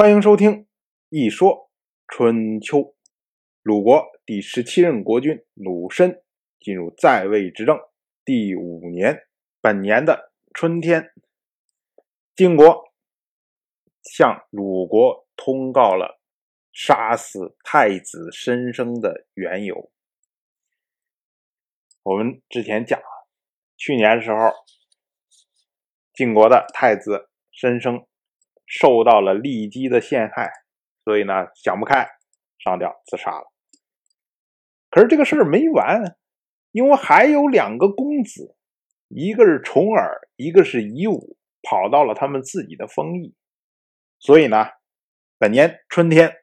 欢迎收听《一说春秋》。鲁国第十七任国君鲁申进入在位执政第五年，本年的春天，晋国向鲁国通告了杀死太子申生的缘由。我们之前讲了，去年时候，晋国的太子申生。受到了骊姬的陷害，所以呢想不开，上吊自杀了。可是这个事儿没完，因为还有两个公子，一个是重耳，一个是夷吾，跑到了他们自己的封邑。所以呢，本年春天，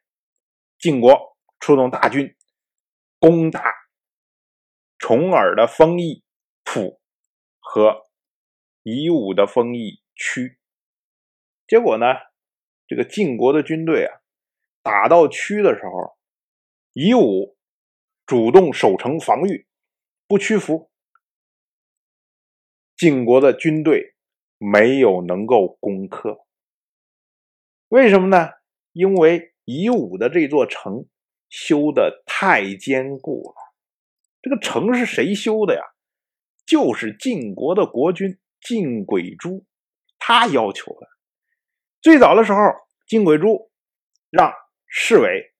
晋国出动大军攻打重耳的封邑蒲和夷吾的封邑曲。结果呢，这个晋国的军队啊，打到曲的时候，夷吾主动守城防御，不屈服。晋国的军队没有能够攻克，为什么呢？因为夷吾的这座城修的太坚固了。这个城是谁修的呀？就是晋国的国君晋轨珠，他要求的。最早的时候，晋轨珠让侍卫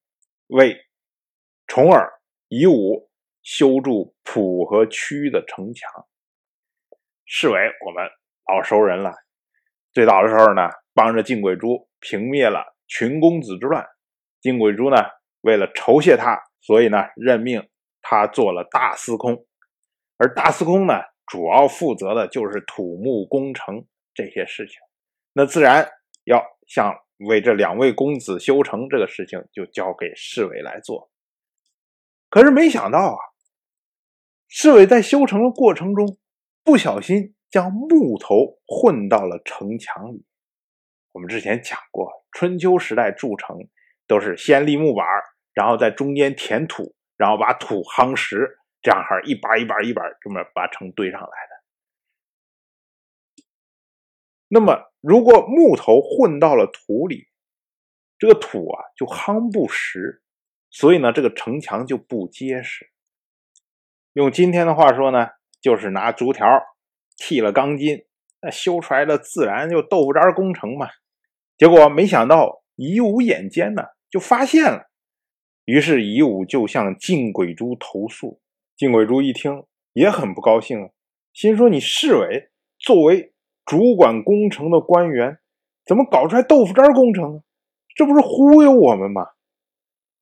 为重耳、以武修筑蒲和曲的城墙。侍卫我们老熟人了，最早的时候呢，帮着晋轨珠平灭了群公子之乱。晋轨珠呢，为了酬谢他，所以呢，任命他做了大司空。而大司空呢，主要负责的就是土木工程这些事情。那自然。要想为这两位公子修城这个事情，就交给侍卫来做。可是没想到啊，侍卫在修城的过程中，不小心将木头混到了城墙里。我们之前讲过，春秋时代筑城都是先立木板，然后在中间填土，然后把土夯实，这样哈一板一板一板这么把城堆上来的。那么，如果木头混到了土里，这个土啊就夯不实，所以呢，这个城墙就不结实。用今天的话说呢，就是拿竹条剃了钢筋，那修出来的自然就豆腐渣工程嘛。结果没想到夷吾眼尖呢，就发现了，于是夷吾就向晋鬼珠投诉。晋鬼珠一听也很不高兴，心说：“你市委作为。”主管工程的官员怎么搞出来豆腐渣工程？这不是忽悠我们吗？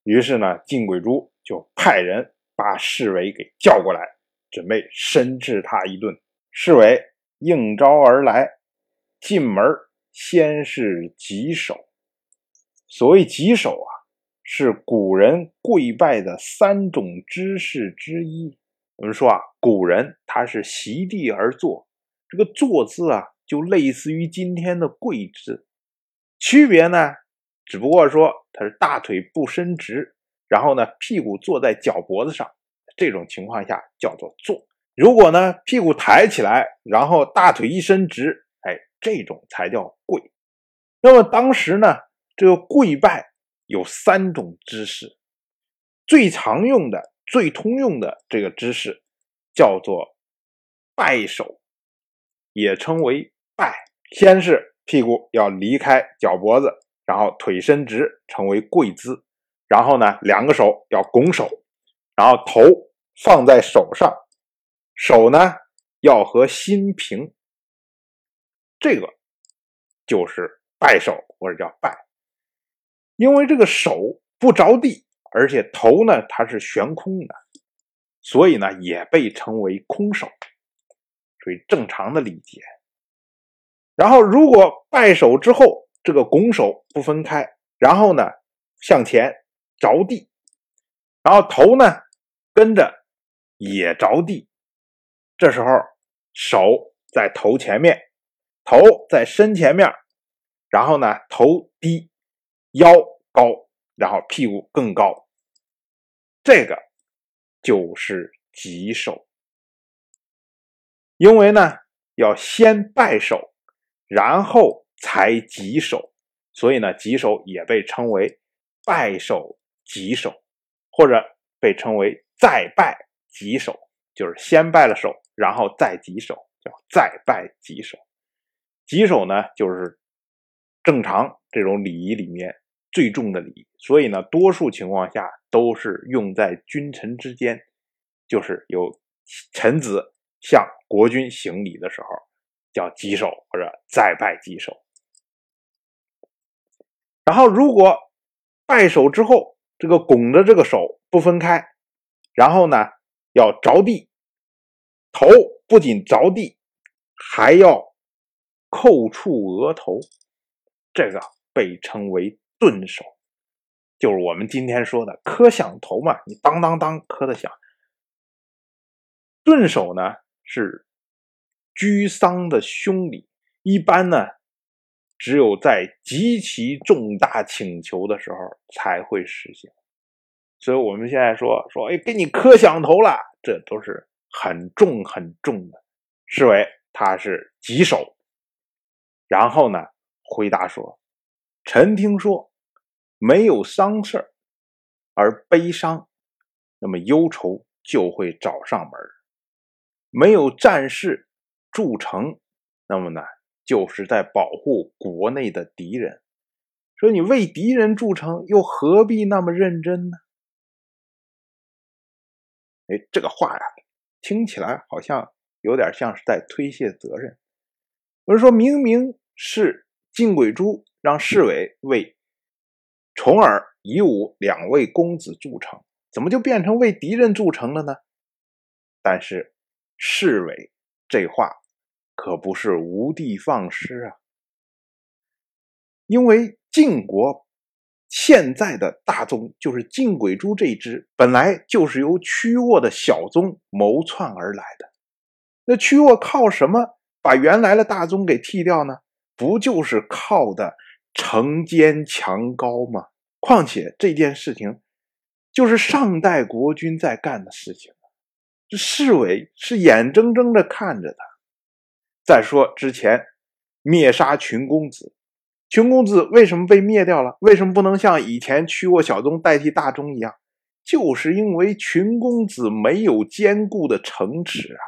于是呢，晋鬼珠就派人把侍卫给叫过来，准备申治他一顿。侍卫应招而来，进门先是稽首。所谓稽首啊，是古人跪拜的三种姿势之一。我们说啊，古人他是席地而坐，这个坐姿啊。就类似于今天的跪姿，区别呢，只不过说他是大腿不伸直，然后呢屁股坐在脚脖子上，这种情况下叫做坐。如果呢屁股抬起来，然后大腿一伸直，哎，这种才叫跪。那么当时呢，这个跪拜有三种姿势，最常用的、最通用的这个姿势叫做拜手，也称为。拜，先是屁股要离开脚脖子，然后腿伸直，成为跪姿。然后呢，两个手要拱手，然后头放在手上，手呢要和心平。这个就是拜手或者叫拜。因为这个手不着地，而且头呢它是悬空的，所以呢也被称为空手。属于正常的礼节。然后，如果拜手之后，这个拱手不分开，然后呢向前着地，然后头呢跟着也着地，这时候手在头前面，头在身前面，然后呢头低，腰高，然后屁股更高，这个就是棘手，因为呢要先拜手。然后才棘手，所以呢，棘手也被称为拜首棘手，或者被称为再拜棘手，就是先拜了手，然后再棘手，叫再拜棘手。棘手呢，就是正常这种礼仪里面最重的礼，所以呢，多数情况下都是用在君臣之间，就是有臣子向国君行礼的时候，叫棘手或者再拜棘手。然后，如果拜手之后，这个拱着这个手不分开，然后呢，要着地，头不仅着地，还要扣触额头，这个被称为顿手，就是我们今天说的磕响头嘛，你当当当磕的响。顿手呢是居丧的凶礼，一般呢。只有在极其重大请求的时候才会实行，所以我们现在说说，哎，给你磕响头了，这都是很重很重的，视为他是棘手。然后呢，回答说：“臣听说，没有丧事而悲伤，那么忧愁就会找上门；没有战事筑城，那么呢？”就是在保护国内的敌人，说你为敌人筑城，又何必那么认真呢？哎，这个话呀，听起来好像有点像是在推卸责任。我是说明明是晋鬼珠让侍卫为重耳、夷吾两位公子筑城，怎么就变成为敌人筑城了呢？但是侍卫这话。可不是无的放矢啊！因为晋国现在的大宗就是晋鬼珠这一支，本来就是由屈沃的小宗谋篡而来的。那屈沃靠什么把原来的大宗给替掉呢？不就是靠的城坚墙高吗？况且这件事情就是上代国君在干的事情，这侍卫是眼睁睁的看着的。再说之前灭杀群公子，群公子为什么被灭掉了？为什么不能像以前屈沃小宗代替大宗一样？就是因为群公子没有坚固的城池啊！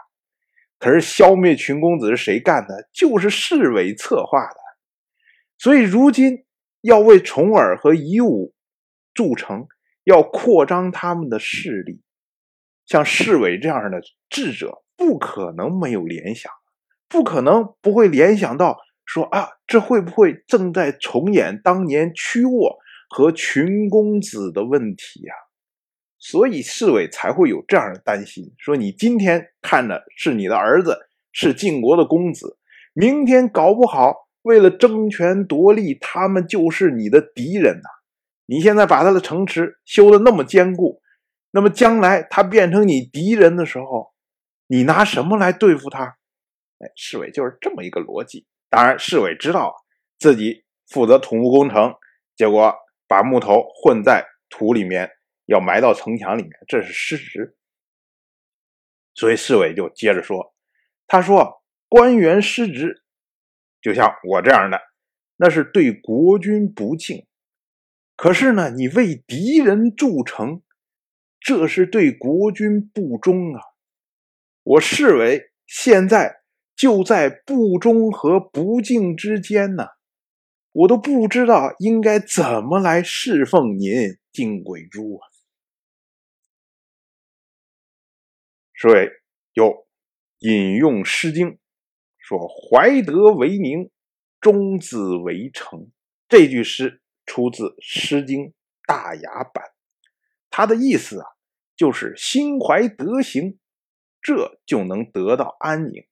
可是消灭群公子是谁干的？就是侍卫策划的。所以如今要为重耳和夷吾筑城，要扩张他们的势力，像侍卫这样的智者不可能没有联想。不可能不会联想到说啊，这会不会正在重演当年屈沃和群公子的问题呀？所以侍卫才会有这样的担心：说你今天看的是你的儿子，是晋国的公子，明天搞不好为了争权夺利，他们就是你的敌人呐！你现在把他的城池修的那么坚固，那么将来他变成你敌人的时候，你拿什么来对付他？哎，侍卫就是这么一个逻辑。当然，侍卫知道自己负责土木工程，结果把木头混在土里面，要埋到城墙里面，这是失职。所以侍卫就接着说：“他说，官员失职，就像我这样的，那是对国君不敬；可是呢，你为敌人筑城，这是对国君不忠啊！我侍卫现在。”就在不忠和不敬之间呢，我都不知道应该怎么来侍奉您，金鬼珠啊！是谓又引用《诗经》，说：“怀德为宁，忠子为诚。”这句诗出自《诗经·大雅》版，它的意思啊，就是心怀德行，这就能得到安宁。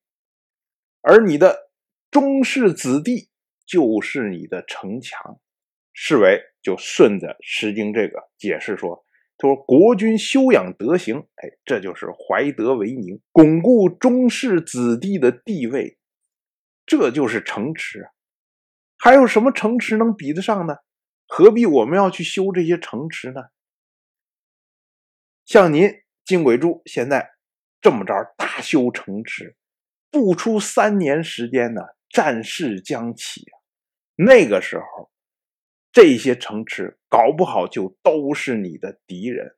而你的宗室子弟就是你的城墙，侍卫就顺着《诗经》这个解释说：“他说国君修养德行，哎，这就是怀德为宁，巩固宗室子弟的地位，这就是城池。还有什么城池能比得上呢？何必我们要去修这些城池呢？像您金鬼柱现在这么着大修城池。”不出三年时间呢，战事将起。那个时候，这些城池搞不好就都是你的敌人。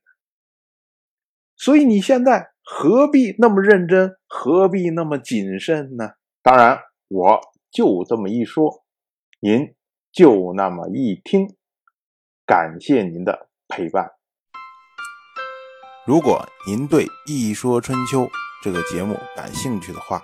所以你现在何必那么认真，何必那么谨慎呢？当然，我就这么一说，您就那么一听。感谢您的陪伴。如果您对《一说春秋》这个节目感兴趣的话，